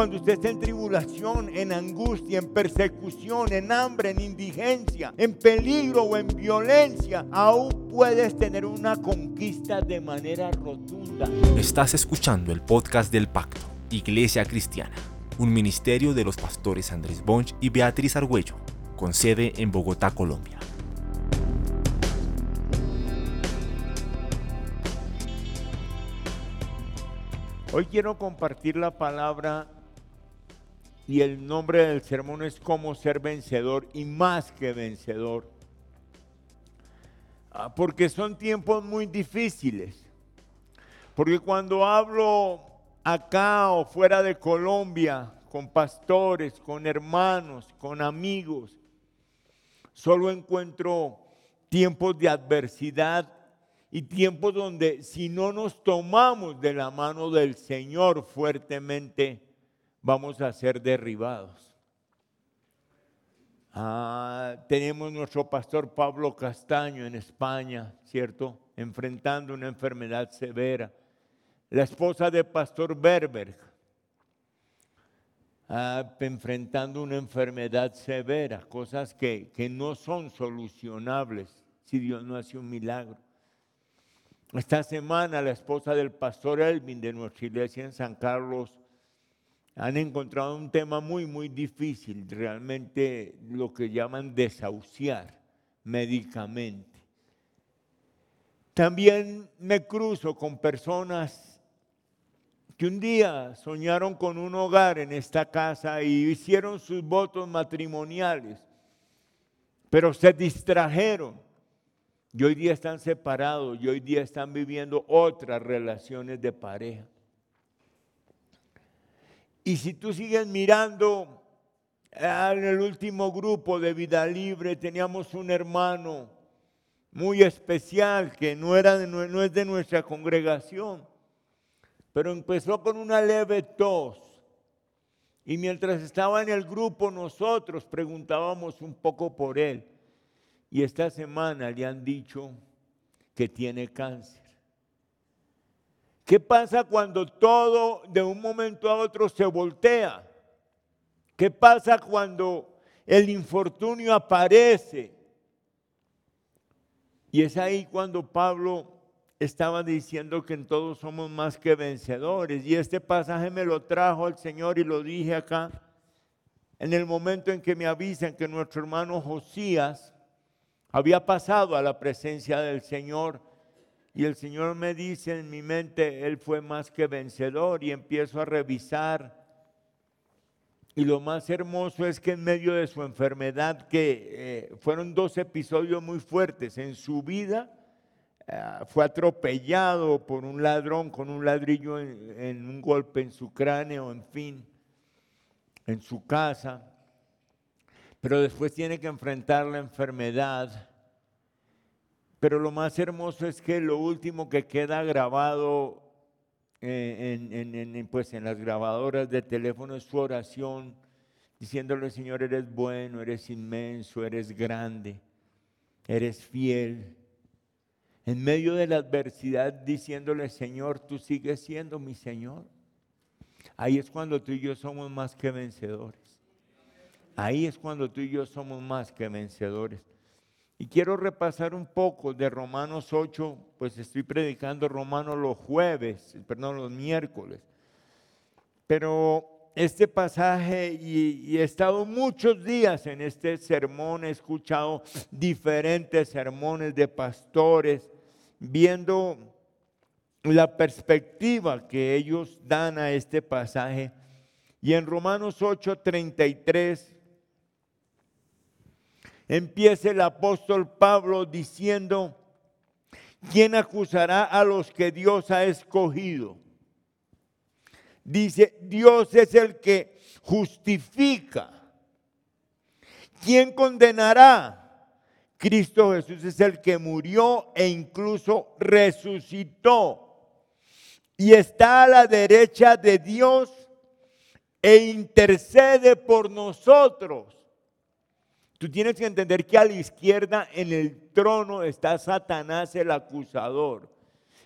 Cuando usted está en tribulación, en angustia, en persecución, en hambre, en indigencia, en peligro o en violencia, aún puedes tener una conquista de manera rotunda. Estás escuchando el podcast del Pacto, Iglesia Cristiana, un ministerio de los pastores Andrés Bonch y Beatriz Argüello, con sede en Bogotá, Colombia. Hoy quiero compartir la palabra y el nombre del sermón es cómo ser vencedor y más que vencedor. Ah, porque son tiempos muy difíciles. Porque cuando hablo acá o fuera de Colombia con pastores, con hermanos, con amigos, solo encuentro tiempos de adversidad y tiempos donde si no nos tomamos de la mano del Señor fuertemente, vamos a ser derribados. Ah, tenemos nuestro pastor Pablo Castaño en España, ¿cierto? Enfrentando una enfermedad severa. La esposa de pastor Berber, ah, enfrentando una enfermedad severa, cosas que, que no son solucionables si Dios no hace un milagro. Esta semana la esposa del pastor Elvin de nuestra iglesia en San Carlos han encontrado un tema muy, muy difícil, realmente lo que llaman desahuciar médicamente. También me cruzo con personas que un día soñaron con un hogar en esta casa y hicieron sus votos matrimoniales, pero se distrajeron y hoy día están separados y hoy día están viviendo otras relaciones de pareja. Y si tú sigues mirando, ah, en el último grupo de vida libre teníamos un hermano muy especial que no, era no es de nuestra congregación, pero empezó con una leve tos. Y mientras estaba en el grupo nosotros preguntábamos un poco por él. Y esta semana le han dicho que tiene cáncer. ¿Qué pasa cuando todo de un momento a otro se voltea? ¿Qué pasa cuando el infortunio aparece? Y es ahí cuando Pablo estaba diciendo que en todos somos más que vencedores. Y este pasaje me lo trajo el Señor y lo dije acá. En el momento en que me avisan que nuestro hermano Josías había pasado a la presencia del Señor y el Señor me dice en mi mente, Él fue más que vencedor y empiezo a revisar. Y lo más hermoso es que en medio de su enfermedad, que eh, fueron dos episodios muy fuertes en su vida, eh, fue atropellado por un ladrón con un ladrillo en un golpe en su cráneo, en fin, en su casa pero después tiene que enfrentar la enfermedad. Pero lo más hermoso es que lo último que queda grabado eh, en, pues en las grabadoras de teléfono es su oración, diciéndole, Señor, eres bueno, eres inmenso, eres grande, eres fiel. En medio de la adversidad, diciéndole, Señor, tú sigues siendo mi Señor. Ahí es cuando tú y yo somos más que vencedores. Ahí es cuando tú y yo somos más que vencedores. Y quiero repasar un poco de Romanos 8, pues estoy predicando Romanos los jueves, perdón, los miércoles. Pero este pasaje, y, he estado muchos días en este sermón, he escuchado diferentes sermones de pastores, viendo la perspectiva que ellos dan a este pasaje. Y en Romanos 8, 33 empieza el apóstol Pablo diciendo, ¿quién acusará a los que Dios ha escogido? Dice, Dios es el que justifica. ¿Quién condenará? Cristo Jesús es el que murió e incluso resucitó. Y está a la derecha de Dios e intercede por nosotros. Tú tienes que entender que a la izquierda en el trono está Satanás el acusador.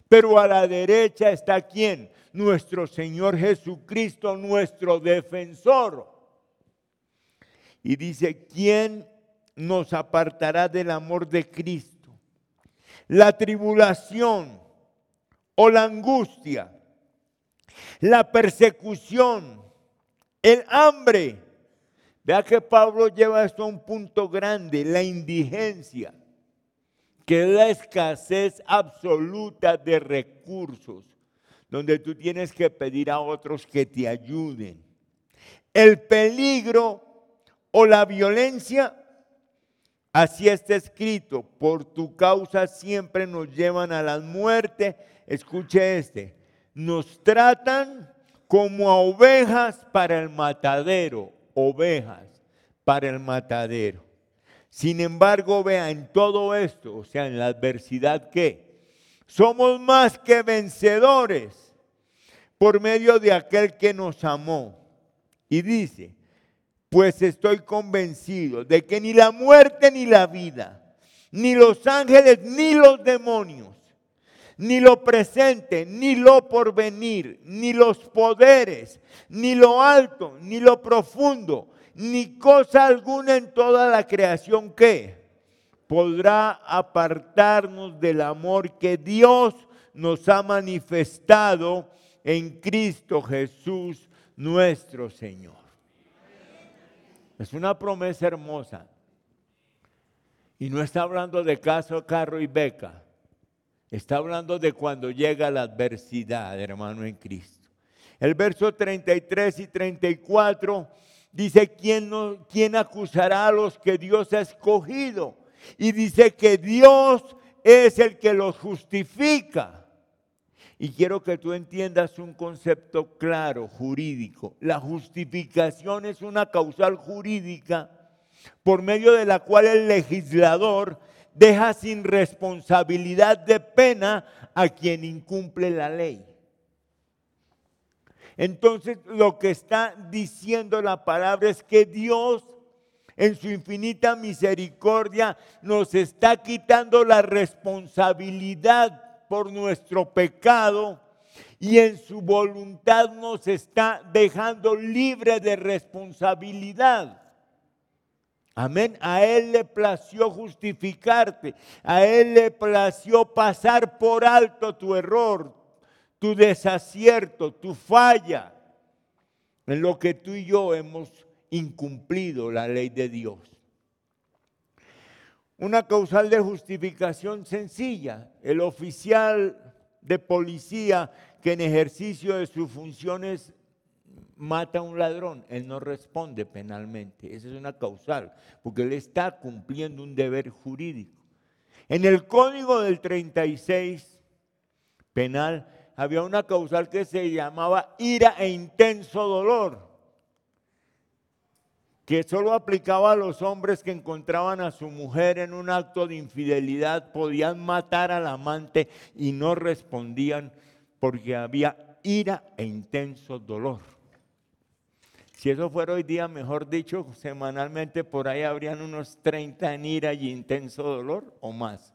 pero a la derecha está quién? Nuestro Señor Jesucristo, nuestro defensor. Y dice, ¿quién nos apartará del amor de Cristo? La tribulación o la angustia, la persecución, el hambre. Vea que Pablo lleva esto a un punto grande, la indigencia, que es la escasez absoluta de recursos, donde tú tienes que pedir a otros que te ayuden. El peligro o la violencia, así está escrito, por tu causa siempre nos llevan a la muerte. Escuche este, nos tratan como a ovejas para el matadero, ovejas para el matadero. Sin embargo, vea en todo esto, o sea, en la adversidad que somos más que vencedores por medio de aquel que nos amó. Y dice, pues estoy convencido de que ni la muerte ni la vida, ni los ángeles ni los demonios, ni lo presente, ni lo porvenir, ni los poderes, ni lo alto, ni lo profundo, ni cosa alguna en toda la creación que podrá apartarnos del amor que Dios nos ha manifestado en Cristo Jesús nuestro Señor. Es una promesa hermosa. Y no está hablando de caso, carro y beca. Está hablando de cuando llega la adversidad, hermano, en Cristo. El verso 33 y 34 dice, ¿quién, ¿quién acusará a los que Dios ha escogido? Y dice que Dios es el que los justifica. Y quiero que tú entiendas un concepto claro, jurídico. La justificación es una causal jurídica por medio de la cual el legislador deja sin responsabilidad de pena a quien incumple la ley. Entonces lo que está diciendo la palabra es que Dios en su infinita misericordia nos está quitando la responsabilidad por nuestro pecado y en su voluntad nos está dejando libre de responsabilidad. Amén. A Él le plació justificarte. A Él le plació pasar por alto tu error, tu desacierto, tu falla, en lo que tú y yo hemos incumplido la ley de Dios. Una causal de justificación sencilla. El oficial de policía que en ejercicio de sus funciones mata a un ladrón, él no responde penalmente. Esa es una causal, porque él está cumpliendo un deber jurídico. En el código del 36 penal había una causal que se llamaba ira e intenso dolor, que solo aplicaba a los hombres que encontraban a su mujer en un acto de infidelidad, podían matar al amante y no respondían porque había ira e intenso dolor. Si eso fuera hoy día, mejor dicho, semanalmente por ahí habrían unos 30 en ira y intenso dolor o más.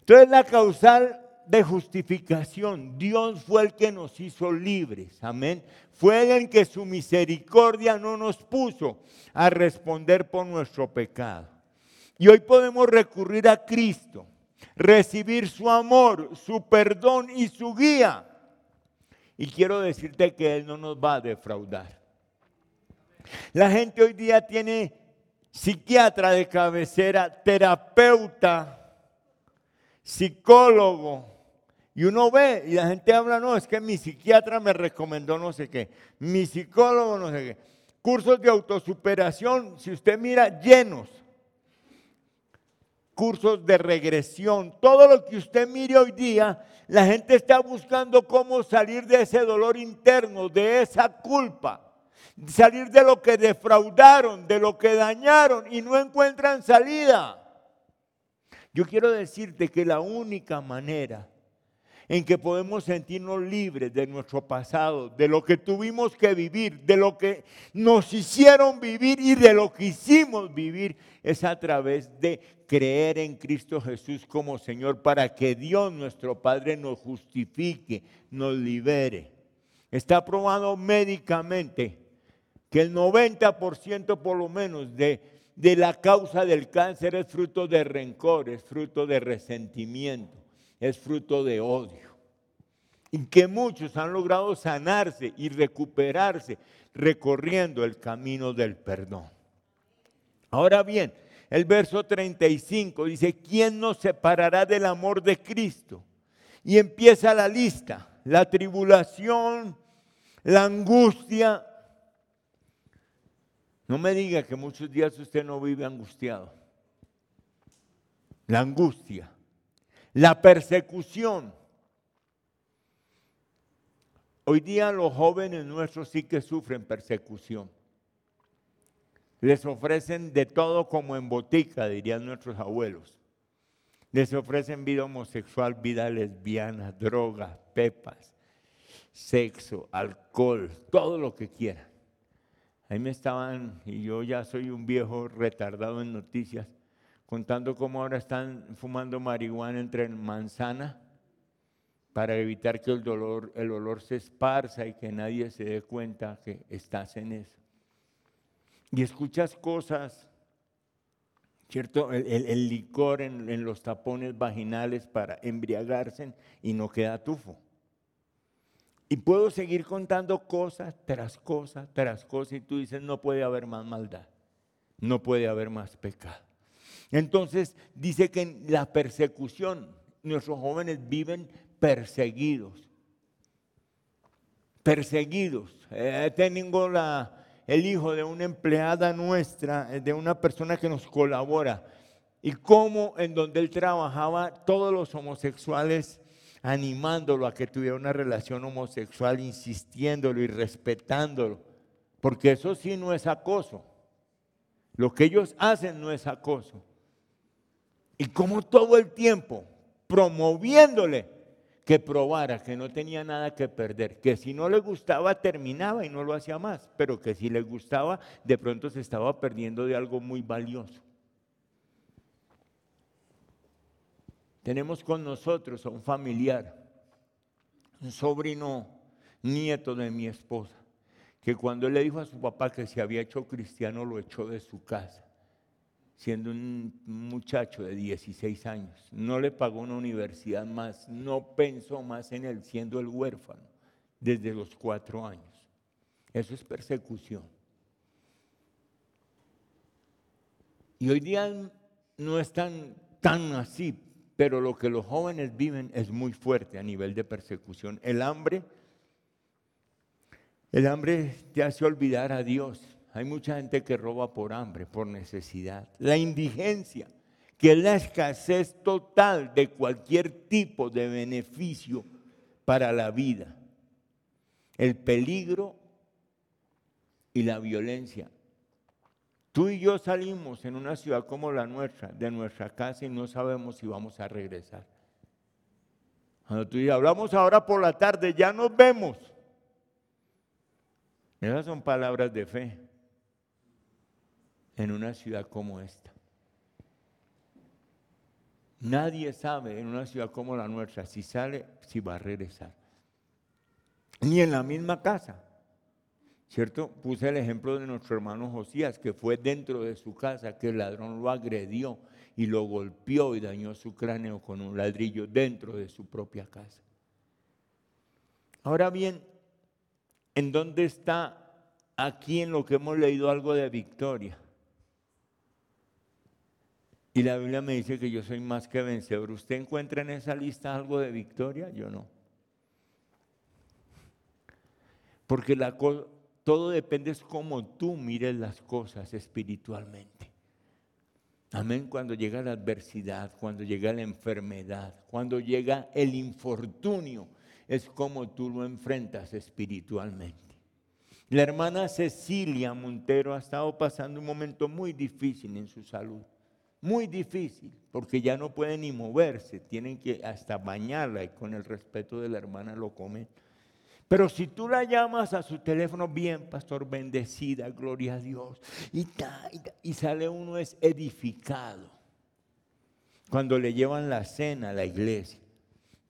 Entonces la causal de justificación, Dios fue el que nos hizo libres, amén. Fue el que su misericordia no nos puso a responder por nuestro pecado. Y hoy podemos recurrir a Cristo, recibir su amor, su perdón y su guía y quiero decirte que Él no nos va a defraudar. La gente hoy día tiene psiquiatra de cabecera, terapeuta, psicólogo. Y uno ve y la gente habla, no, es que mi psiquiatra me recomendó no sé qué, mi psicólogo no sé qué. Cursos de autosuperación, si usted mira, llenos. Cursos de regresión, todo lo que usted mire hoy día la gente está buscando cómo salir de ese dolor interno, de esa culpa, salir de lo que defraudaron, de lo que dañaron y no encuentran salida. Yo quiero decirte que la única manera en que podemos sentirnos libres de nuestro pasado, de lo que tuvimos que vivir, de lo que nos hicieron vivir y de lo que hicimos vivir, es a través de creer en Cristo Jesús como Señor para que Dios nuestro Padre nos justifique, nos libere. Está probado médicamente que el 90% por lo menos de, de la causa del cáncer es fruto de rencor, es fruto de resentimiento es fruto de odio. Y que muchos han logrado sanarse y recuperarse recorriendo el camino del perdón. Ahora bien, el verso 35 dice, ¿quién nos separará del amor de Cristo? Y empieza la lista, la tribulación, la angustia. No me diga que muchos días usted no vive angustiado. La angustia, la persecución. Hoy día los jóvenes nuestros sí que sufren persecución. Les ofrecen de todo como en botica, dirían nuestros abuelos. Les ofrecen vida homosexual, vida lesbiana, drogas, pepas, sexo, alcohol, todo lo que quieran. Ahí me estaban, y yo ya soy un viejo retardado en noticias, contando cómo ahora están fumando marihuana entre manzana para evitar que el, dolor, el olor se esparza y que nadie se dé cuenta que estás en eso. Y escuchas cosas, ¿cierto? El, licor en, en, los tapones vaginales para embriagarse y no queda tufo. Y puedo seguir contando cosas tras cosas tras cosas y tú dices, no puede haber más maldad, no puede haber más pecado. Entonces dice que en la persecución nuestros jóvenes viven perseguidos. Perseguidos. Eh, tengo el hijo de una empleada nuestra, eh, de una persona que nos colabora. Y cómo en donde él trabajaba, todos los homosexuales animándolo a que tuviera una relación homosexual, insistiéndolo y respetándolo. Porque eso sí no es acoso. Lo que ellos hacen no es acoso. Y como todo el tiempo promoviéndole que probara que no tenía nada que perder, que si no le gustaba terminaba y no lo hacía más, pero que si le gustaba de pronto se estaba perdiendo de algo muy valioso. Tenemos con nosotros a un familiar, un sobrino nieto de mi esposa, que cuando él le dijo a su papá que se había hecho cristiano, lo echó de su casa siendo un muchacho de 16 años. No le pagó una universidad más, no pensó más en él siendo el huérfano desde los cuatro años. Eso es persecución. Y hoy día no es tan, tan así, pero lo que los jóvenes viven es muy fuerte a nivel de persecución. El hambre, el hambre te hace olvidar a Dios. Hay mucha gente que roba por hambre, por necesidad. La indigencia, que es la escasez total de cualquier tipo de beneficio para la vida. El peligro y la violencia. Tú y yo salimos en una ciudad como la nuestra, de nuestra casa, y no sabemos si vamos a regresar. Cuando tú y yo hablamos ahora por la tarde, ya nos vemos. Esas son palabras de fe en una ciudad como esta. Nadie sabe en una ciudad como la nuestra si sale, si va a regresar. Ni en la misma casa. ¿Cierto? Puse el ejemplo de nuestro hermano Josías, que fue dentro de su casa, que el ladrón lo agredió y lo golpeó y dañó su cráneo con un ladrillo dentro de su propia casa. Ahora bien, ¿en dónde está aquí en lo que hemos leído algo de victoria? Y la Biblia me dice que yo soy más que vencedor. ¿Usted encuentra en esa lista algo de victoria? Yo no. Porque la todo depende de cómo tú mires las cosas espiritualmente. Amén. Cuando llega la adversidad, cuando llega la enfermedad, cuando llega el infortunio, es como tú lo enfrentas espiritualmente. La hermana Cecilia Montero ha estado pasando un momento muy difícil en su salud Muy difícil, porque ya no pueden ni moverse, tienen que hasta bañarla y con el respeto de la hermana lo comen. Pero si tú la llamas a su teléfono, bien, pastor, bendecida, gloria a Dios, y, y sale uno es edificado. Cuando le llevan la cena a la iglesia,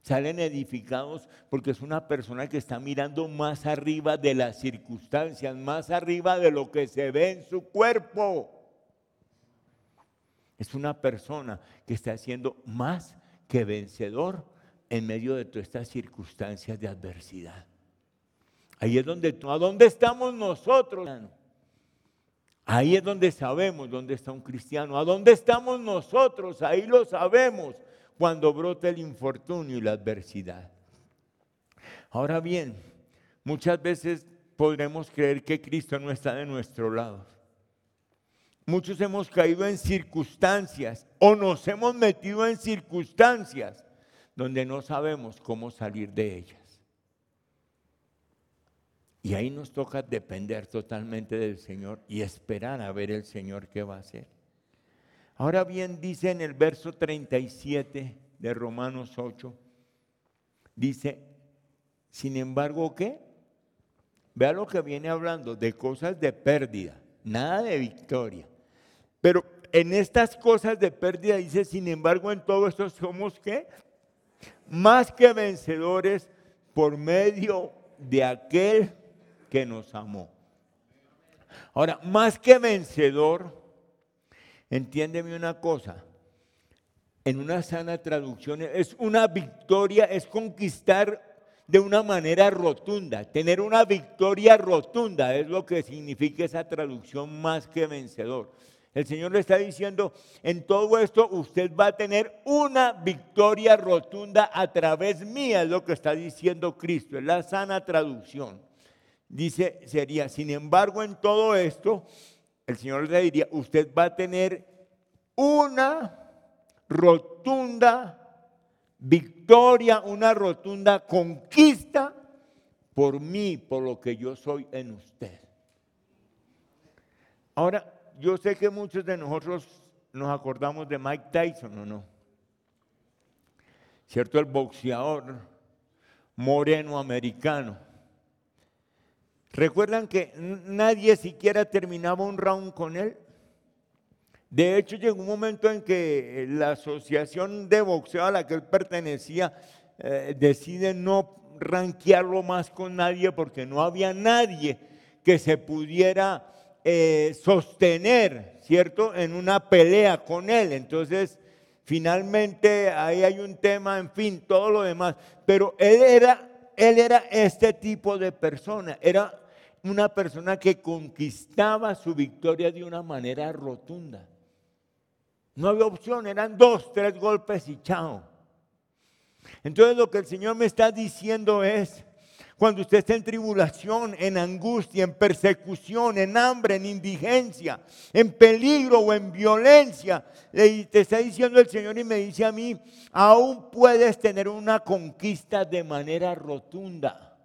salen edificados porque es una persona que está mirando más arriba de las circunstancias, más arriba de lo que se ve en su cuerpo. Es una persona que está siendo más que vencedor en medio de todas estas circunstancias de adversidad. Ahí es donde, ¿a dónde estamos nosotros? Ahí es donde sabemos dónde está un cristiano. ¿A dónde estamos nosotros? Ahí lo sabemos cuando brota el infortunio y la adversidad. Ahora bien, muchas veces podremos creer que Cristo no está de nuestro lado. Muchos hemos caído en circunstancias o nos hemos metido en circunstancias donde no sabemos cómo salir de ellas. Y ahí nos toca depender totalmente del Señor y esperar a ver el Señor qué va a hacer. Ahora bien, dice en el verso 37 de Romanos 8, dice, sin embargo, ¿qué? Vea lo que viene hablando de cosas de pérdida, nada de victoria. Pero en estas cosas de pérdida dice, sin embargo, en todo esto somos qué? Más que vencedores por medio de aquel que nos amó. Ahora, más que vencedor, entiéndeme una cosa, en una sana traducción es una victoria, es conquistar de una manera rotunda, tener una victoria rotunda es lo que significa esa traducción más que vencedor. El Señor le está diciendo, en todo esto usted va a tener una victoria rotunda a través mía, es lo que está diciendo Cristo, es la sana traducción dice, sería, sin embargo, en todo esto, el Señor le diría, usted va a tener una rotunda victoria, una rotunda conquista por mí, por lo que yo soy en usted. Ahora, yo sé que muchos de nosotros nos acordamos de Mike Tyson, ¿o no? ¿Cierto? El boxeador moreno americano ¿Recuerdan que nadie siquiera terminaba un round con él? De hecho, llegó un momento en que la asociación de boxeo a la que él pertenecía eh, decide no ranquearlo más con nadie porque no había nadie que se pudiera eh, sostener, ¿cierto?, en una pelea con él. Entonces, finalmente ahí hay un tema, en fin, todo lo demás. Pero él era, él era este tipo de persona, era una persona que conquistaba su victoria de una manera rotunda. No había opción, eran dos, tres golpes y chao. Entonces lo que el Señor me está diciendo es, cuando usted está en tribulación, en angustia, en persecución, en hambre, en indigencia, en peligro o en violencia, te está diciendo el Señor y me dice a mí, aún puedes tener una conquista de manera rotunda.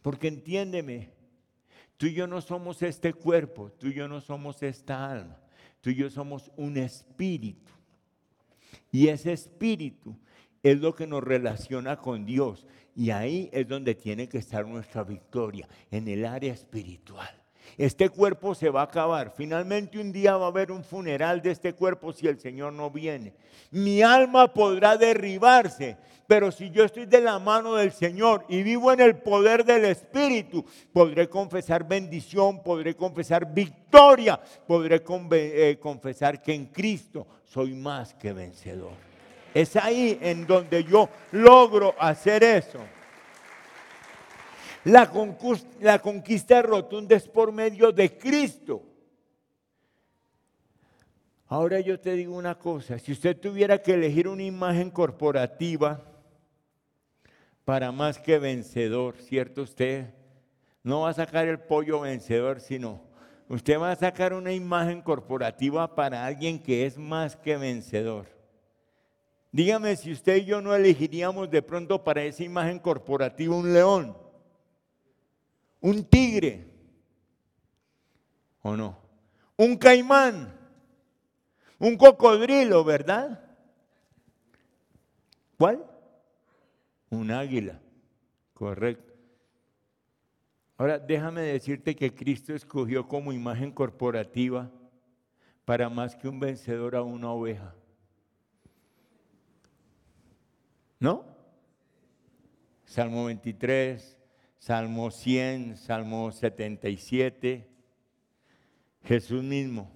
Porque entiéndeme, tú y yo no somos este cuerpo, tú y yo no somos esta alma, tú y yo somos un espíritu. Y ese espíritu es lo que nos relaciona con Dios. Y ahí es donde tiene que estar nuestra victoria, en el área espiritual. Este cuerpo se va a acabar. Finalmente un día va a haber un funeral de este cuerpo si el Señor no viene. Mi alma podrá derribarse, pero si yo estoy de la mano del Señor y vivo en el poder del Espíritu, podré confesar bendición, podré confesar victoria, podré eh, confesar que en Cristo soy más que vencedor. Es ahí en donde yo logro hacer eso. La conquista, rotunda es por medio de Cristo. Ahora yo te digo una cosa, si usted tuviera que elegir una imagen corporativa para más que vencedor, ¿cierto usted? No va a sacar el pollo vencedor, sino usted va a sacar una imagen corporativa para alguien que es más que vencedor. Dígame si usted y yo no elegiríamos de pronto para esa imagen corporativa un león un tigre, ¿o no? Un caimán, Un cocodrilo, ¿verdad? ¿Cuál? Un águila, correcto. Ahora déjame decirte que Cristo escogió como imagen corporativa para más que un vencedor a una oveja. ¿No? Salmo 23, Salmo 100, Salmo 77. Jesús mismo,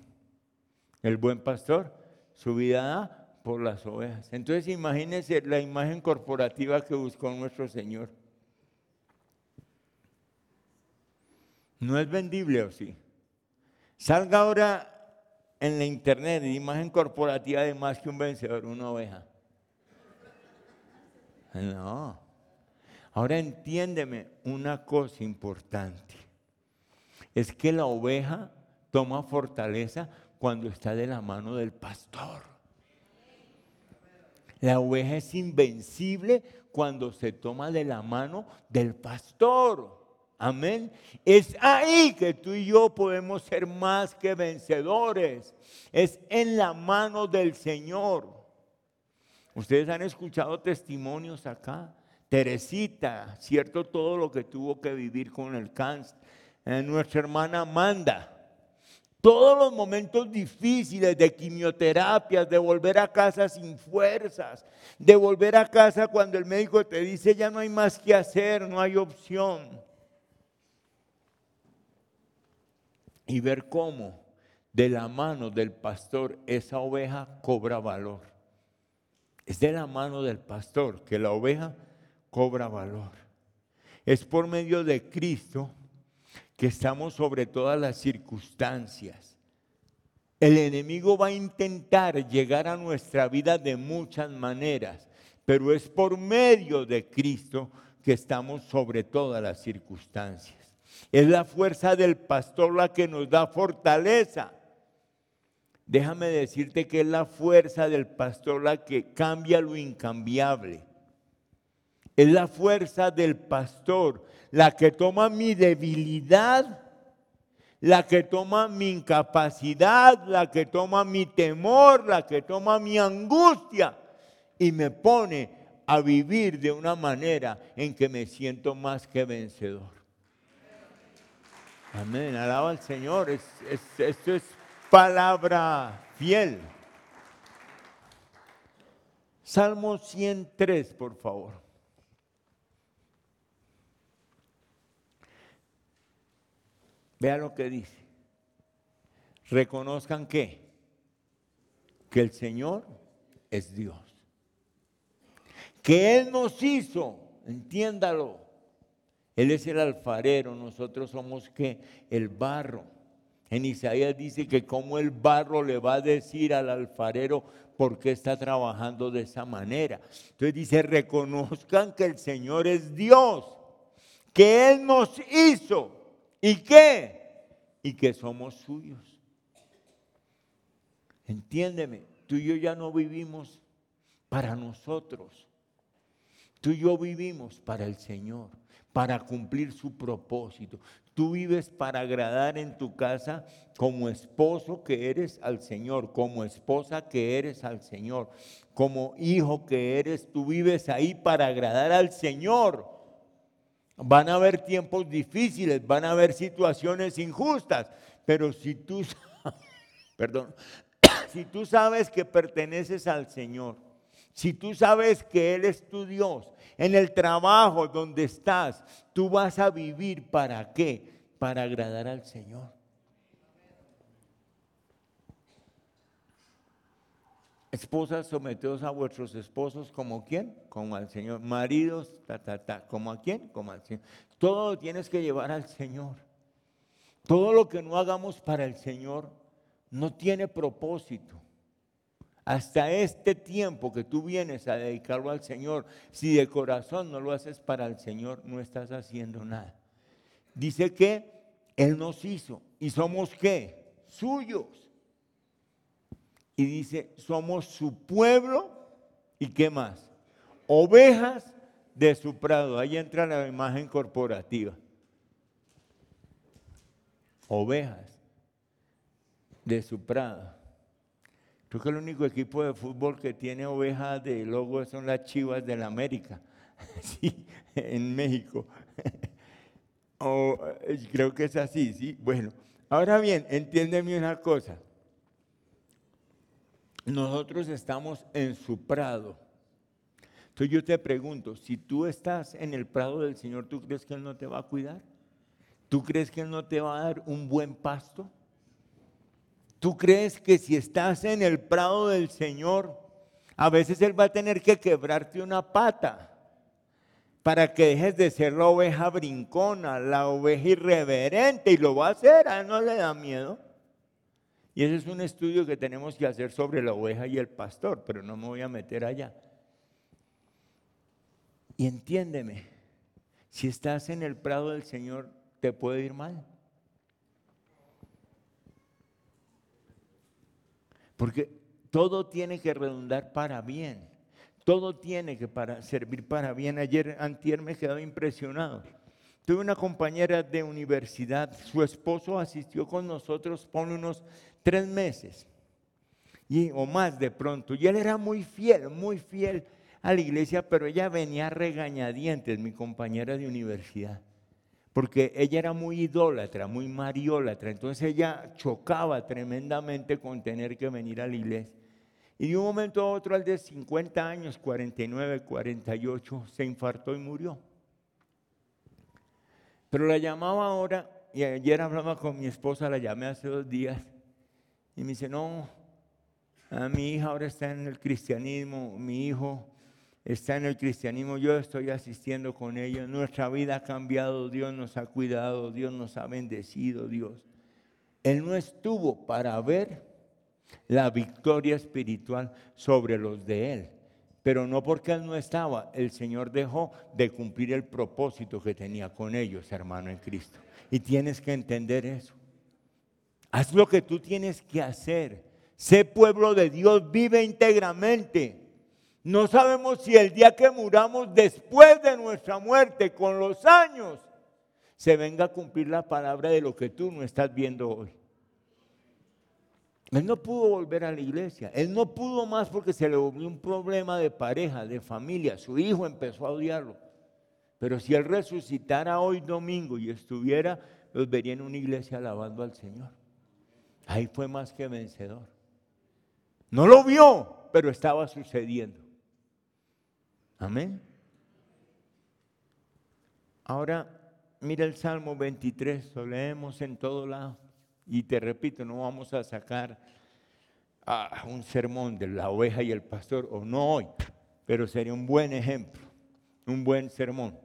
el buen pastor, su vida da por las ovejas. Entonces imagínense la imagen corporativa que buscó nuestro Señor. No es vendible o sí. Salga ahora en la internet imagen corporativa de más que un vencedor, una oveja. No. Ahora entiéndeme una cosa importante. Es que la oveja toma fortaleza cuando está de la mano del pastor. La oveja es invencible cuando se toma de la mano del pastor. Amén. Es ahí que tú y yo podemos ser más que vencedores. Es en la mano del Señor. Ustedes han escuchado testimonios acá. Teresita, cierto todo lo que tuvo que vivir con el cáncer. Eh, nuestra hermana Amanda. Todos los momentos difíciles de quimioterapias, de volver a casa sin fuerzas, de volver a casa cuando el médico te dice ya no hay más que hacer, no hay opción. Y ver cómo de la mano del pastor esa oveja cobra valor. Es de la mano del pastor que la oveja cobra valor. Es por medio de Cristo que estamos sobre todas las circunstancias. El enemigo va a intentar llegar a nuestra vida de muchas maneras, pero es por medio de Cristo que estamos sobre todas las circunstancias. Es la fuerza del pastor la que nos da fortaleza. Déjame decirte que es la fuerza del pastor la que cambia lo incambiable. Es la fuerza del pastor la que toma mi debilidad, la que toma mi incapacidad, la que toma mi temor, la que toma mi angustia y me pone a vivir de una manera en que me siento más que vencedor. Amén, alaba al Señor, esto es palabra fiel. Salmo 103, por favor. Vea lo que dice. Reconozcan que, que el Señor es Dios. Que Él nos hizo, entiéndalo, él es el alfarero, nosotros somos que el barro. En Isaías dice que como el barro le va a decir al alfarero por qué está trabajando de esa manera. Entonces dice, reconozcan que el Señor es Dios, que Él nos hizo y qué, y que somos suyos. Entiéndeme, tú y yo ya no vivimos para nosotros, tú y yo vivimos para el Señor para cumplir su propósito. Tú vives para agradar en tu casa como esposo que eres al Señor, como esposa que eres al Señor, como hijo que eres, tú vives ahí para agradar al Señor. Van a haber tiempos difíciles, van a haber situaciones injustas, pero si tú, perdón, si tú sabes que perteneces al Señor, si tú sabes que Él es tu Dios, en el trabajo donde estás, tú vas a vivir para qué? Para agradar al Señor. Esposas, someteos a vuestros esposos como quién? Como al Señor. Maridos, ta, ta, ta. ¿Como a quién? Como al Señor. Todo lo tienes que llevar al Señor. Todo lo que no hagamos para el Señor no tiene propósito hasta este tiempo que tú vienes a dedicarlo al Señor, si de corazón no lo haces para el Señor, no estás haciendo nada. Dice que Él nos hizo y somos qué? Suyos. Y dice, somos su pueblo y qué más? Ovejas de su prado. Ahí entra la imagen corporativa. Ovejas de su prado. Creo que el único equipo de fútbol que tiene ovejas de logo son las Chivas de la América, sí, en México. o, eh, creo que es así, sí. Bueno, ahora bien, entiéndeme una cosa. Nosotros estamos en su prado. Entonces yo te pregunto, si tú estás en el prado del Señor, ¿tú crees que Él no te va a cuidar? ¿Tú crees que Él no te va a dar un buen pasto? ¿Tú crees que si estás en el prado del Señor, a veces Él va a tener que quebrarte una pata para que dejes de ser la oveja brincona, la oveja irreverente, y lo va a hacer, a Él no le da miedo. Y ese es un estudio que tenemos que hacer sobre la oveja y el pastor, pero no me voy a meter allá. Y entiéndeme, si estás en el prado del Señor, te puede ir mal. Porque todo tiene que redundar para bien. Todo tiene que para, servir para bien. Ayer, antier, me he quedado impresionado. Tuve una compañera de universidad, su esposo asistió con nosotros por unos tres meses y, o más de pronto. Y él era muy fiel, muy fiel a la iglesia, pero ella venía regañadientes, mi compañera de universidad, porque ella era muy idólatra, muy mariólatra. Entonces ella chocaba tremendamente con tener que venir a la iglesia. Y de un momento a otro, al de 50 años, 49, 48, se infartó y murió. Pero la llamaba ahora, y ayer hablaba con mi esposa, la llamé hace dos días, y me dice, no, a mi hija ahora está en el cristianismo, mi hijo está en el cristianismo, yo estoy asistiendo con ellos, nuestra vida ha cambiado, Dios nos ha cuidado, Dios nos ha bendecido, Dios. Él no estuvo para ver la victoria espiritual sobre los de Él. Pero no porque Él no estaba, el Señor dejó de cumplir el propósito que tenía con ellos, hermano en Cristo. Y tienes que entender eso. Haz lo que tú tienes que hacer. Sé pueblo de Dios, vive íntegramente. No sabemos si el día que muramos después de nuestra muerte, con los años, se venga a cumplir la palabra de lo que tú no estás viendo hoy. Él no pudo volver a la iglesia. Él no pudo más porque se le volvió un problema de pareja, de familia. Su hijo empezó a odiarlo. Pero si él resucitara hoy domingo y estuviera, los vería en una iglesia alabando al Señor. Ahí fue más que vencedor. No lo vio, pero estaba sucediendo. Amén. Ahora, mira el Salmo 23, lo leemos en todo lado. Y te repito, no vamos a sacar ah, un sermón de la oveja y el pastor, o no hoy, pero sería un buen ejemplo, un buen sermón.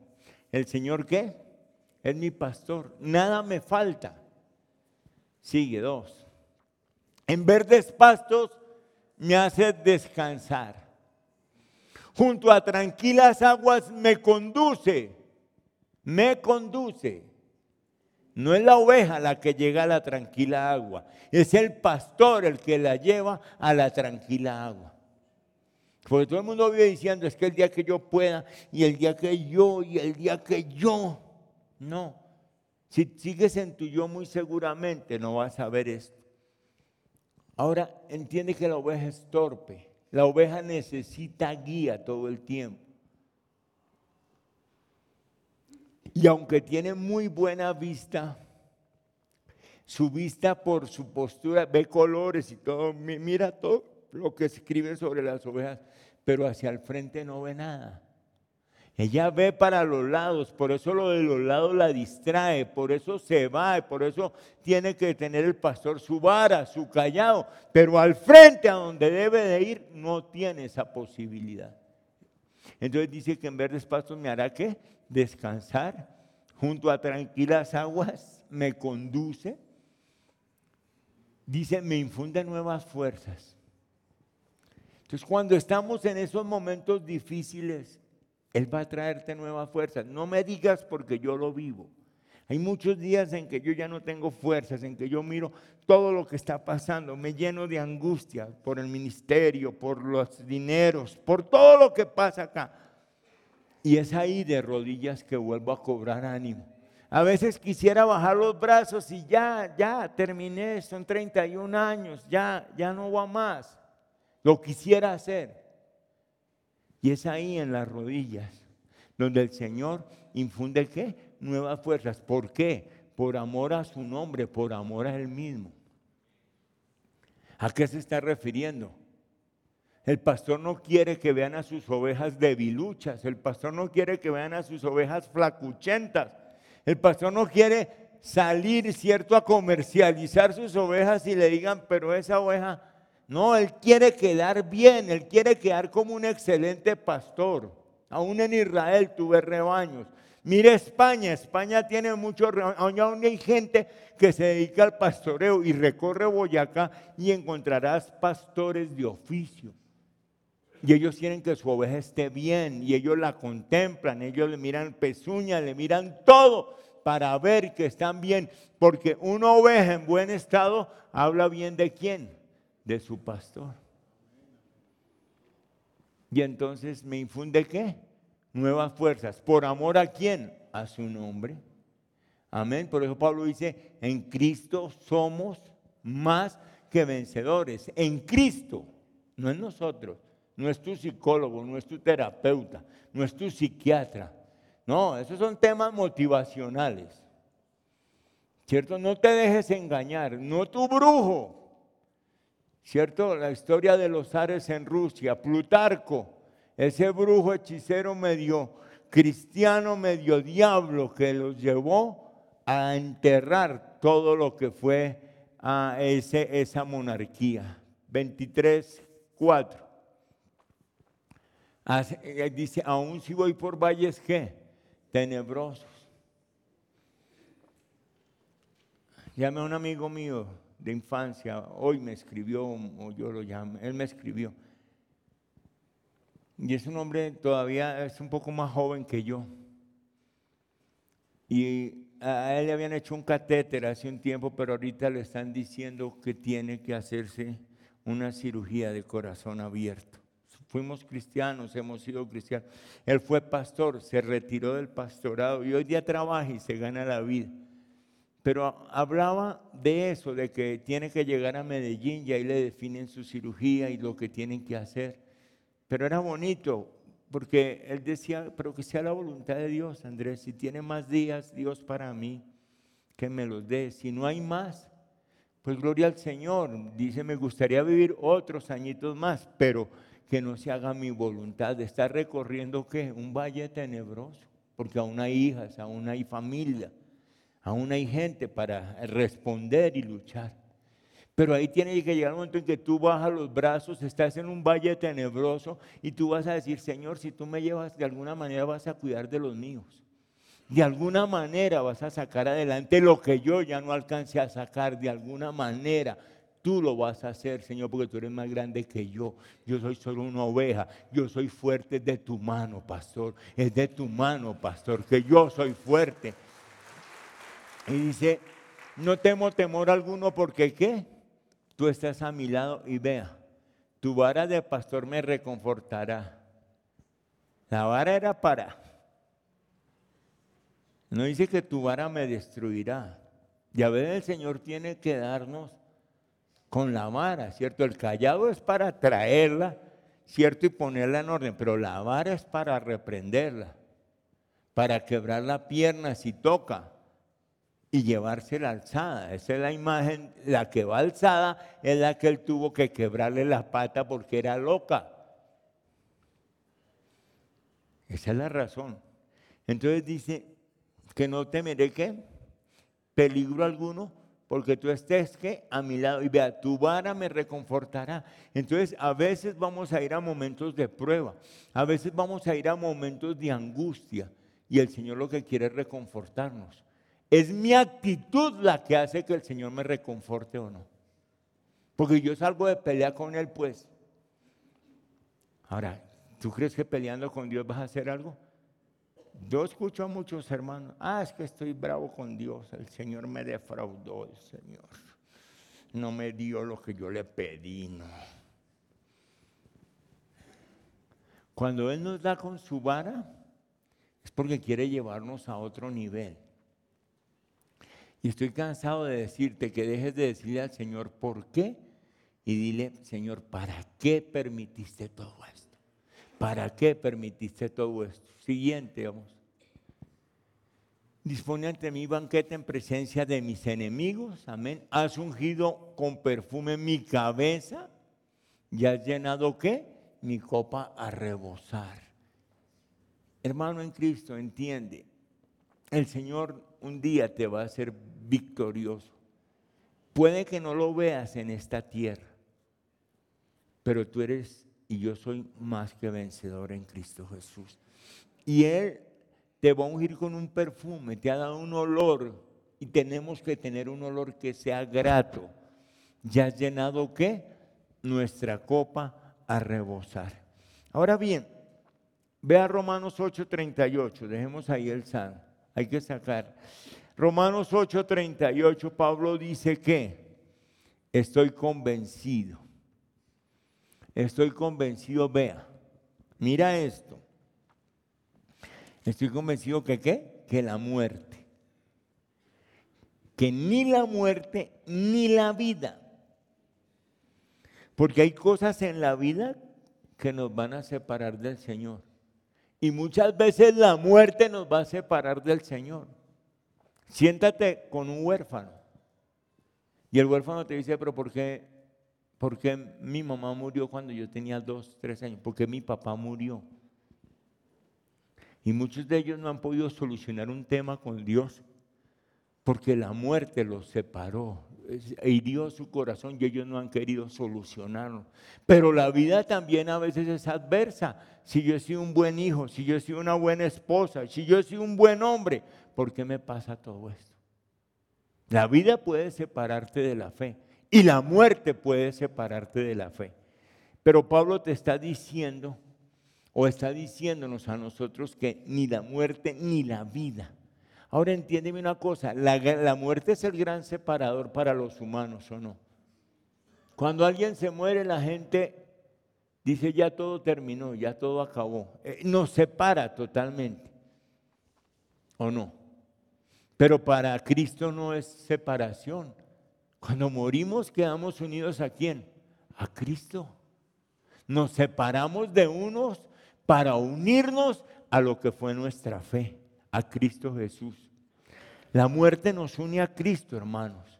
¿El Señor qué? Es mi pastor, nada me falta. Sigue dos. En verdes pastos me hace descansar. Junto a tranquilas aguas me conduce, me conduce. No es la oveja la que llega a la tranquila agua, es el pastor el que la lleva a la tranquila agua. Porque todo el mundo vive diciendo, es que el día que yo pueda, y el día que yo, y el día que yo. No. Si sigues en tu yo muy seguramente no vas a ver esto. Ahora entiende que la oveja es torpe. La oveja necesita guía todo el tiempo. Y aunque tiene muy buena vista, su vista por su postura, ve colores y todo, mira todo lo que escribe sobre las ovejas, pero hacia el frente no ve nada. Ella ve para los lados, por eso lo de los lados la distrae, por eso se va, por eso tiene que tener el pastor su vara, su callado, pero al frente a donde debe de ir no tiene esa posibilidad. Entonces dice que en verdes pastos me hará que descansar, junto a tranquilas aguas me conduce. Dice, me infunde nuevas fuerzas. Entonces cuando estamos en esos momentos difíciles, Él va a traerte nuevas fuerzas. No me digas porque yo lo vivo. Hay muchos días en que yo ya no tengo fuerzas, en que yo miro todo lo que está pasando, me lleno de angustia por el ministerio, por los dineros, por todo lo que pasa acá. Y es ahí de rodillas que vuelvo a cobrar ánimo. A veces quisiera bajar los brazos y ya, ya terminé, son 31 años, ya, ya no va más. lo quisiera hacer. Y es ahí en las rodillas donde el Señor infunde qué? Nuevas fuerzas. ¿Por qué? Por amor a su nombre, por amor a Él mismo. ¿A qué se está refiriendo? El pastor no quiere que vean a sus ovejas debiluchas. El pastor no quiere que vean a sus ovejas flacuchentas. El pastor no quiere salir, ¿cierto?, a comercializar sus ovejas y le digan, pero esa oveja, no, él quiere quedar bien, él quiere quedar como un excelente pastor. Aún en Israel tuve rebaños. Mire España, España tiene muchos rebaños. Aún hay gente que se dedica al pastoreo y recorre Boyacá y encontrarás pastores de oficio. Y ellos quieren que su oveja esté bien y ellos la contemplan, ellos le miran pezuña, le miran todo para ver que están bien, porque una oveja en buen estado habla bien de quién, de su pastor. Y entonces me infunde qué? Nuevas fuerzas. ¿Por amor a quién? A su nombre. Amén. Por eso Pablo dice, en Cristo somos más que vencedores. En Cristo, no en nosotros. No es tu psicólogo, no es tu terapeuta, no es tu psiquiatra. No, esos son temas motivacionales. ¿Cierto? No te dejes engañar, no tu brujo. ¿Cierto? La historia de los ares en Rusia, Plutarco, ese brujo hechicero medio cristiano, medio diablo, que los llevó a enterrar todo lo que fue a ese, esa monarquía. 23, 4. Eh, dice, aún si voy por valles, ¿qué? Tenebrosos. Llame a un amigo mío de infancia, hoy me escribió, o yo lo llamo, él me escribió. Y es un hombre todavía, es un poco más joven que yo. Y a él le habían hecho un catéter hace un tiempo, pero ahorita le están diciendo que tiene que hacerse una cirugía de corazón abierto. Fuimos cristianos, hemos sido cristianos. Él fue pastor, se retiró del pastorado y hoy día trabaja y se gana la vida. Pero hablaba de eso, de que tiene que llegar a Medellín y ahí le definen su cirugía y lo que tienen que hacer. Pero era bonito, porque él decía, pero que sea la voluntad de Dios, Andrés, si tiene más días Dios para mí, que me los dé. Si no hay más, pues gloria al Señor. Dice, me gustaría vivir otros añitos más, pero que no se haga mi voluntad de estar recorriendo qué? Un valle tenebroso, porque aún hay hijas, aún hay familia, aún hay gente para responder y luchar. Pero ahí tiene que llegar un momento en que tú bajas los brazos, estás en un valle tenebroso y tú vas a decir, Señor, si tú me llevas, de alguna manera vas a cuidar de los míos. De alguna manera vas a sacar adelante lo que yo ya no alcancé a sacar, de alguna manera tú lo vas a hacer, Señor, porque tú eres más grande que yo. Yo soy solo una oveja. Yo soy fuerte de tu mano, pastor. Es de tu mano, pastor, que yo soy fuerte. Y dice, no temo temor alguno porque ¿qué? tú estás a mi lado y vea, tu vara de pastor me reconfortará. La vara era para. No dice que tu vara me destruirá. Y a veces el Señor tiene que darnos con la vara, ¿cierto? El callado es para traerla, ¿cierto? Y ponerla en orden, pero la vara es para reprenderla, para quebrar la pierna si toca y llevarse la alzada. Esa es la imagen, la que va alzada es la que él tuvo que quebrarle la pata porque era loca. Esa es la razón. Entonces dice que no temeré qué peligro alguno, porque tú estés que a mi lado y vea, tu vara me reconfortará. Entonces a veces vamos a ir a momentos de prueba, a veces vamos a ir a momentos de angustia y el Señor lo que quiere es reconfortarnos. Es mi actitud la que hace que el Señor me reconforte o no. Porque yo salgo de pelea con Él, pues. Ahora, ¿tú crees que peleando con Dios vas a hacer algo? Yo escucho a muchos hermanos, ah, es que estoy bravo con Dios, el Señor me defraudó, el Señor no me dio lo que yo le pedí, no. Cuando Él nos da con su vara, es porque quiere llevarnos a otro nivel. Y estoy cansado de decirte que dejes de decirle al Señor por qué y dile, Señor, ¿para qué permitiste todo esto? ¿Para qué permitiste todo esto? Siguiente, vamos. Dispone ante mí banquete en presencia de mis enemigos. Amén. Has ungido con perfume mi cabeza y has llenado qué? Mi copa a rebosar. Hermano en Cristo, entiende. El Señor un día te va a hacer victorioso. Puede que no lo veas en esta tierra, pero tú eres y yo soy más que vencedor en Cristo Jesús. Y Él te va a ungir con un perfume, te ha dado un olor y tenemos que tener un olor que sea grato. ¿Ya has llenado qué? Nuestra copa a rebosar. Ahora bien, ve a Romanos 8:38, dejemos ahí el san, hay que sacar. Romanos 8:38, Pablo dice que estoy convencido, estoy convencido, vea, mira esto Estoy convencido que qué? Que la muerte. Que ni la muerte ni la vida. Porque hay cosas en la vida que nos van a separar del Señor. Y muchas veces la muerte nos va a separar del Señor. Siéntate con un huérfano. Y el huérfano te dice, pero ¿por qué, ¿por qué mi mamá murió cuando yo tenía dos, tres años? Porque mi papá murió. Y muchos de ellos no han podido solucionar un tema con Dios porque la muerte los separó, hirió su corazón y ellos no han querido solucionarlo. Pero la vida también a veces es adversa. Si yo sido un buen hijo, si yo sido una buena esposa, si yo sido un buen hombre, ¿por qué me pasa todo esto? La vida puede separarte de la fe y la muerte puede separarte de la fe. Pero Pablo te está diciendo o está diciéndonos a nosotros que ni la muerte ni la vida. Ahora entiéndeme una cosa, la, muerte es el gran separador para los humanos, ¿o no? Cuando alguien se muere, la gente dice ya todo terminó, ya todo acabó. Eh, nos separa totalmente, ¿o no? Pero para Cristo no es separación. Cuando morimos quedamos unidos a quién? A Cristo. Nos separamos de unos para unirnos a lo que fue nuestra fe, a Cristo Jesús. La muerte nos une a Cristo, hermanos.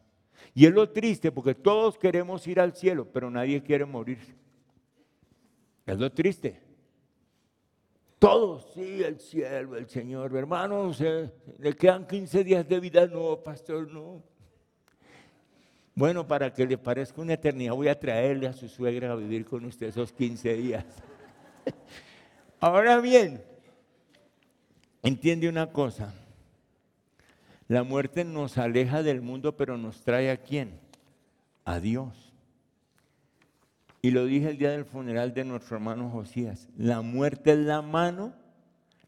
Y es lo triste porque todos queremos ir al cielo, pero nadie quiere morir. Es lo triste. Todos, sí, el cielo, el Señor, hermanos, le quedan 15 días de vida. No, pastor, no. Bueno, para que le parezca una eternidad, voy a traerle a su suegra a vivir con usted esos 15 días. Ahora bien, entiende una cosa. La muerte nos aleja del mundo, pero nos trae a quién? A Dios. Y lo dije el día del funeral de nuestro hermano Josías. La muerte es la mano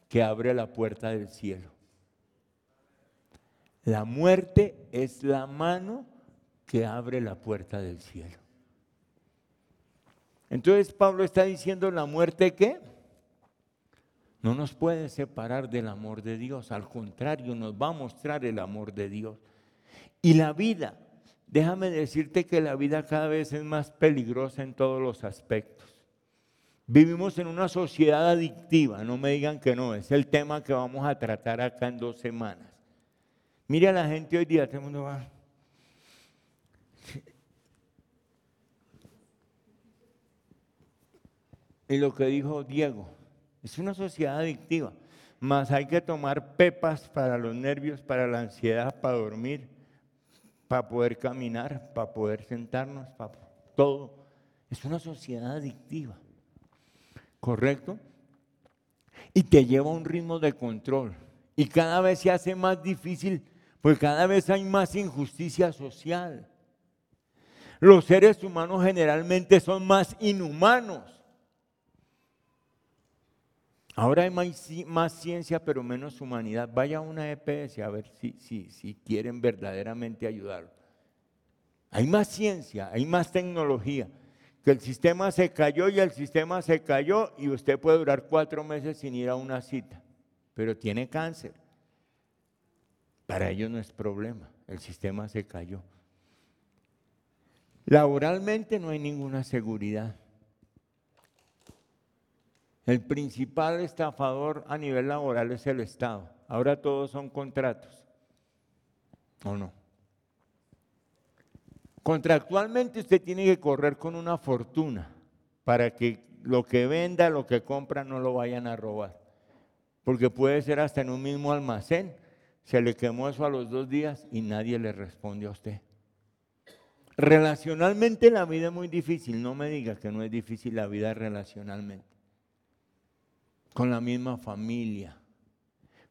que abre la puerta del cielo. La muerte es la mano que abre la puerta del cielo. Entonces Pablo está diciendo la muerte qué? No nos puede separar del amor de Dios, al contrario, nos va a mostrar el amor de Dios. Y la vida, déjame decirte que la vida cada vez es más peligrosa en todos los aspectos. Vivimos en una sociedad adictiva, no me digan que no, es el tema que vamos a tratar acá en dos semanas. Mire a la gente hoy día, todo mundo va. Y lo que dijo Diego, es una sociedad adictiva. Más hay que tomar pepas para los nervios, para la ansiedad, para dormir, para poder caminar, para poder sentarnos, para todo. Es una sociedad adictiva. ¿Correcto? Y te lleva a un ritmo de control. Y cada vez se hace más difícil, porque cada vez hay más injusticia social. Los seres humanos generalmente son más inhumanos. Ahora hay más, ciencia, pero menos humanidad. Vaya a una EPS a ver si, si, si quieren verdaderamente ayudar. Hay más ciencia, hay más tecnología. Que el sistema se cayó y el sistema se cayó y usted puede durar cuatro meses sin ir a una cita, pero tiene cáncer. Para ellos no es problema, el sistema se cayó. Laboralmente no hay ninguna seguridad. El principal estafador a nivel laboral es el Estado. Ahora todos son contratos. ¿O no? Contractualmente usted tiene que correr con una fortuna para que lo que venda, lo que compra, no lo vayan a robar. Porque puede ser hasta en un mismo almacén. Se le quemó eso a los dos días y nadie le responde a usted. Relacionalmente la vida es muy difícil. No me diga que no es difícil la vida relacionalmente. Con la misma familia,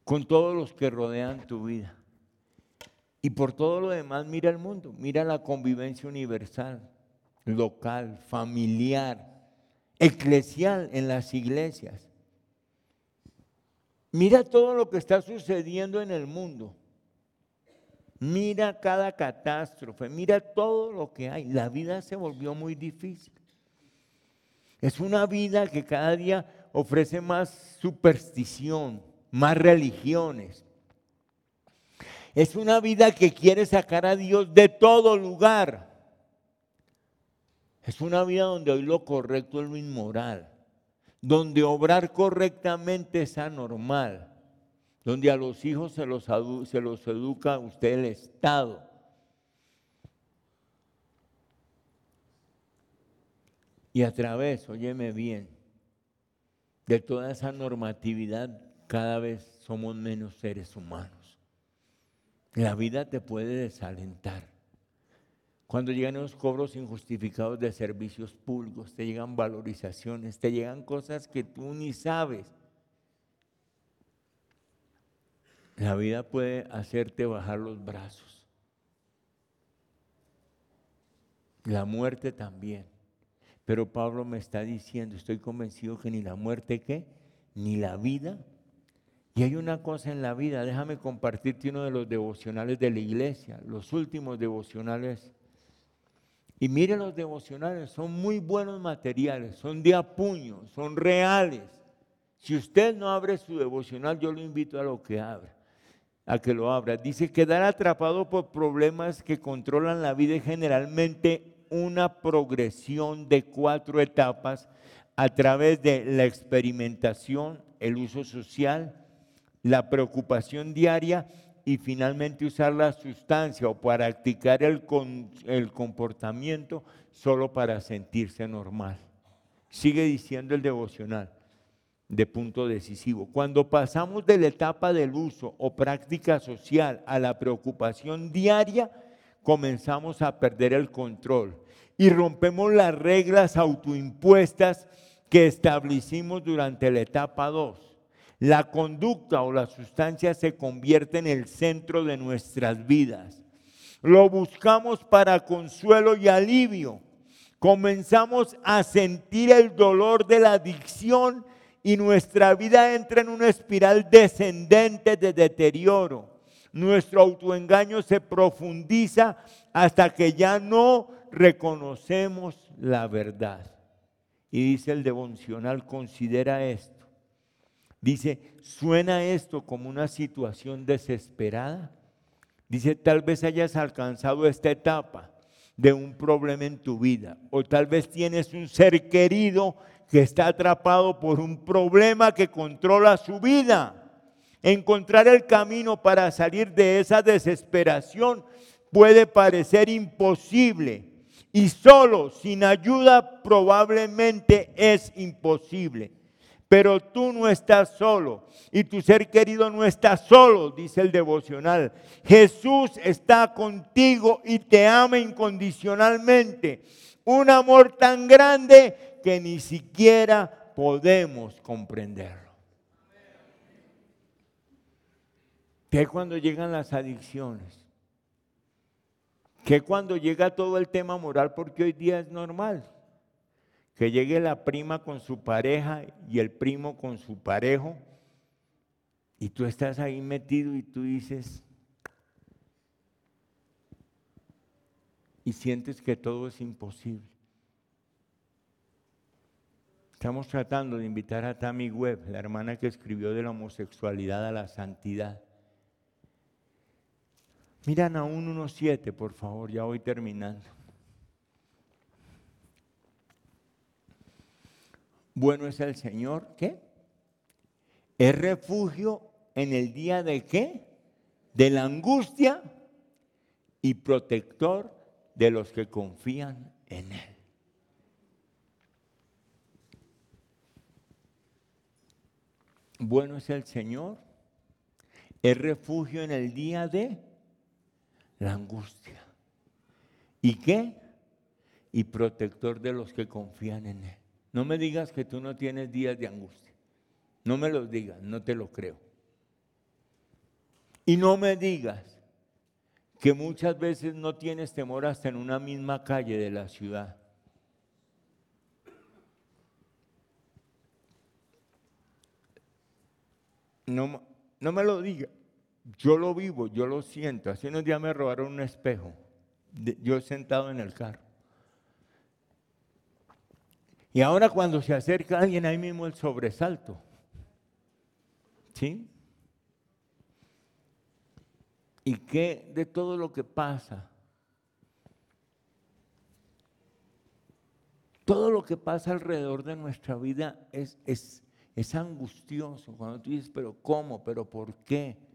con todos los que rodean tu vida. Y por todo lo demás, mira el mundo, mira la convivencia universal, local, familiar, eclesial en las iglesias. Mira todo lo que está sucediendo en el mundo. Mira cada catástrofe, mira todo lo que hay. La vida se volvió muy difícil. Es una vida que cada día ofrece más superstición, más religiones. Es una vida que quiere sacar a Dios de todo lugar. Es una vida donde hoy lo correcto es lo inmoral, donde obrar correctamente es anormal, donde a los hijos se los, educa usted el Estado. Y a través, óyeme bien, de toda esa normatividad, cada vez somos menos seres humanos. La vida te puede desalentar. Cuando llegan los cobros injustificados de servicios públicos, te llegan valorizaciones, te llegan cosas que tú ni sabes. La vida puede hacerte bajar los brazos. La muerte también. Pero Pablo me está diciendo, estoy convencido que ni la muerte qué, ni la vida. Y hay una cosa en la vida, déjame compartirte uno de los devocionales de la iglesia, los últimos devocionales y mire los devocionales, son muy buenos materiales, son de apuño, son reales. Si usted no abre su devocional, yo lo invito a lo que abra, a que lo abra. Dice, quedar atrapado por problemas que controlan la vida es generalmente una progresión de cuatro etapas a través de la experimentación, el uso social, la preocupación diaria y finalmente usar la sustancia o practicar el, el comportamiento solo para sentirse normal. Sigue diciendo el devocional de punto decisivo. Cuando pasamos de la etapa del uso o práctica social a la preocupación diaria, comenzamos a perder el control y rompemos las reglas autoimpuestas que establecimos durante la etapa 2 la conducta o la sustancia se convierte en el centro de nuestras vidas. Lo buscamos para consuelo y alivio. Comenzamos a sentir el dolor de la adicción y nuestra vida entra en una espiral descendente de deterioro. Nuestro autoengaño se profundiza hasta que ya no reconocemos la verdad. Y dice el devocional, considera esto Dice, ¿suena esto como una situación desesperada? Dice, tal vez hayas alcanzado esta etapa de un problema en tu vida. O tal vez tienes un ser querido que está atrapado por un problema que controla su vida. Encontrar el camino para salir de esa desesperación puede parecer imposible. Y solo sin ayuda probablemente es imposible. Pero tú no estás solo y tu ser querido no está solo, dice el devocional. Jesús está contigo y te ama incondicionalmente. Un amor tan grande que ni siquiera podemos comprenderlo. Que cuando llegan las adicciones, que cuando llega todo el tema moral, porque hoy día es normal que llegue la prima con su pareja y el primo con su parejo, y tú estás ahí metido y tú dices, y sientes que todo es imposible. Estamos tratando de invitar a Tammy Webb, la hermana que escribió de la homosexualidad a la santidad. Mira Nahum 1.7, por favor, ya voy terminando. Bueno es el Señor, ¿qué? Es refugio en el día de qué? De la angustia y protector de los que confían en Él. Bueno es el Señor, es refugio en el día de la angustia. ¿Y qué? Y protector de los que confían en Él. No me digas que tú no tienes días de angustia. No me lo digas, no te lo creo. Y no me digas que muchas veces no tienes temor hasta en una misma calle de la ciudad. No, no me lo diga. Yo lo vivo, yo lo siento. Hace unos días me robaron un espejo. Yo sentado en el carro. Y ahora cuando se acerca alguien, ahí mismo el sobresalto. ¿Sí? ¿Y qué de todo lo que pasa? Todo lo que pasa alrededor de nuestra vida es, es, es angustioso. Cuando tú dices, pero ¿cómo? ¿Pero por qué?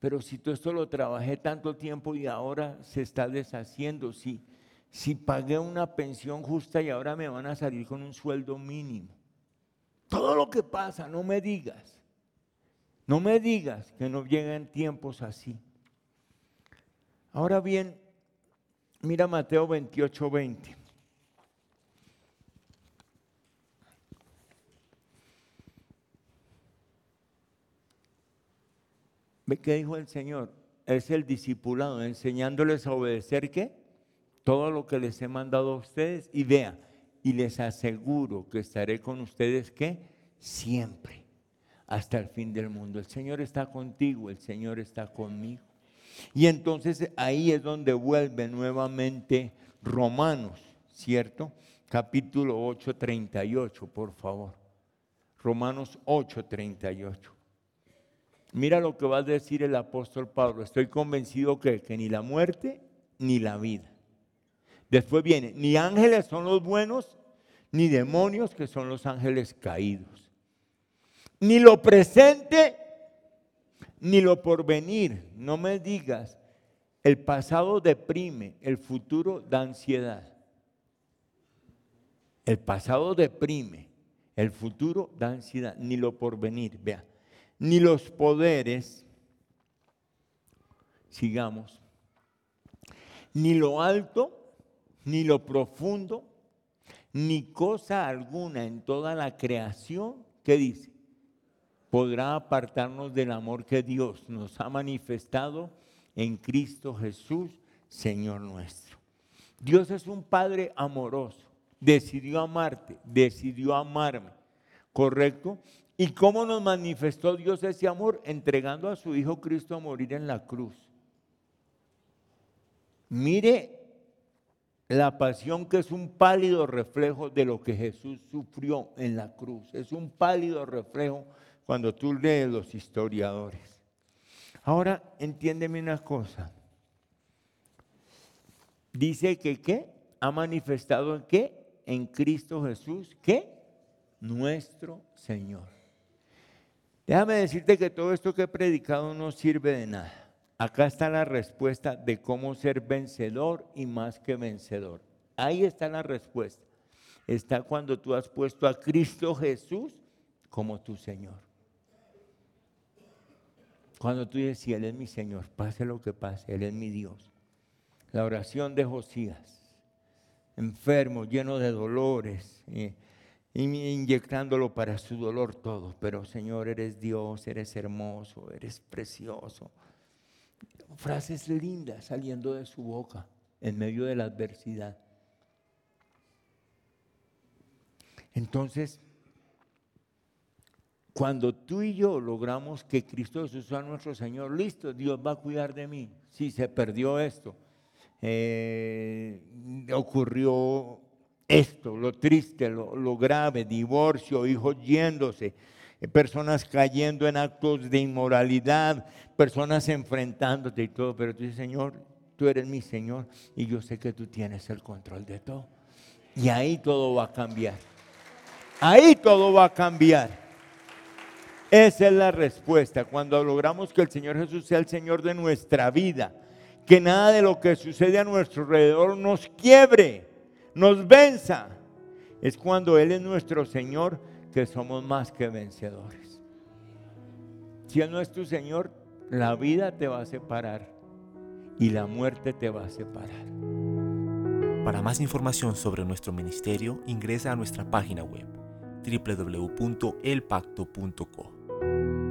Pero si todo esto lo trabajé tanto tiempo y ahora se está deshaciendo, si, si pagué una pensión justa y ahora me van a salir con un sueldo mínimo. Todo lo que pasa, no me digas. No me digas que no lleguen tiempos así. Ahora bien, mira Mateo 28, 20. Qué dijo el Señor? Es el discipulado, enseñándoles a obedecer qué? Todo lo que les he mandado a ustedes. Y vea, y les aseguro que estaré con ustedes qué? Siempre, hasta el fin del mundo. El Señor está contigo, el Señor está conmigo. Y entonces ahí es donde vuelve nuevamente Romanos, ¿cierto? Capítulo 8, 38, por favor. Romanos 8, 38. Mira lo que va a decir el apóstol Pablo. Estoy convencido que, que ni la muerte ni la vida. Después viene, ni ángeles son los buenos, ni demonios que son los ángeles caídos. Ni lo presente ni lo porvenir. No me digas, el pasado deprime, el futuro da ansiedad. El pasado deprime, el futuro da ansiedad, ni lo porvenir, vea, ni los poderes, sigamos, ni lo alto, ni lo profundo, ni cosa alguna en toda la creación, ¿qué dice? podrá apartarnos del amor que Dios nos ha manifestado en Cristo Jesús, Señor nuestro. Dios es un Padre amoroso, decidió amarte, decidió amarme, ¿correcto? ¿Y cómo nos manifestó Dios ese amor? Entregando a su Hijo Cristo a morir en la cruz. Mire la pasión que es un pálido reflejo de lo que Jesús sufrió en la cruz. Es un pálido reflejo cuando tú lees los historiadores. Ahora, entiéndeme una cosa. Dice que qué? Ha manifestado en qué? En Cristo Jesús, ¿qué? Nuestro Señor. Déjame decirte que todo esto que he predicado no sirve de nada. Acá está la respuesta de cómo ser vencedor y más que vencedor. Ahí está la respuesta. Está cuando tú has puesto a Cristo Jesús como tu Señor. Cuando tú dices, si Él es mi Señor, pase lo que pase, Él es mi Dios. La oración de Josías, enfermo, lleno de dolores, y inyectándolo para su dolor todo. Pero Señor, eres Dios, eres hermoso, eres precioso. Frases lindas saliendo de su boca en medio de la adversidad. Entonces, cuando tú y yo logramos que Cristo Jesús sea nuestro Señor, listo, Dios va a cuidar de mí. Si se perdió esto, eh, ocurrió esto, lo triste, lo, grave, divorcio, hijos yéndose, eh, personas cayendo en actos de inmoralidad, personas enfrentándote y todo, pero tú dices, Señor, tú eres mi Señor y yo sé que tú tienes el control de todo. Y ahí todo va a cambiar. Ahí todo va a cambiar. Esa es la respuesta. Cuando logramos que el Señor Jesús sea el Señor de nuestra vida, que nada de lo que sucede a nuestro alrededor nos quiebre, nos venza. Es cuando Él es nuestro Señor que somos más que vencedores. Si Él no es tu Señor, la vida te va a separar y la muerte te va a separar. Para más información sobre nuestro ministerio, ingresa a nuestra página web www.elpacto.co.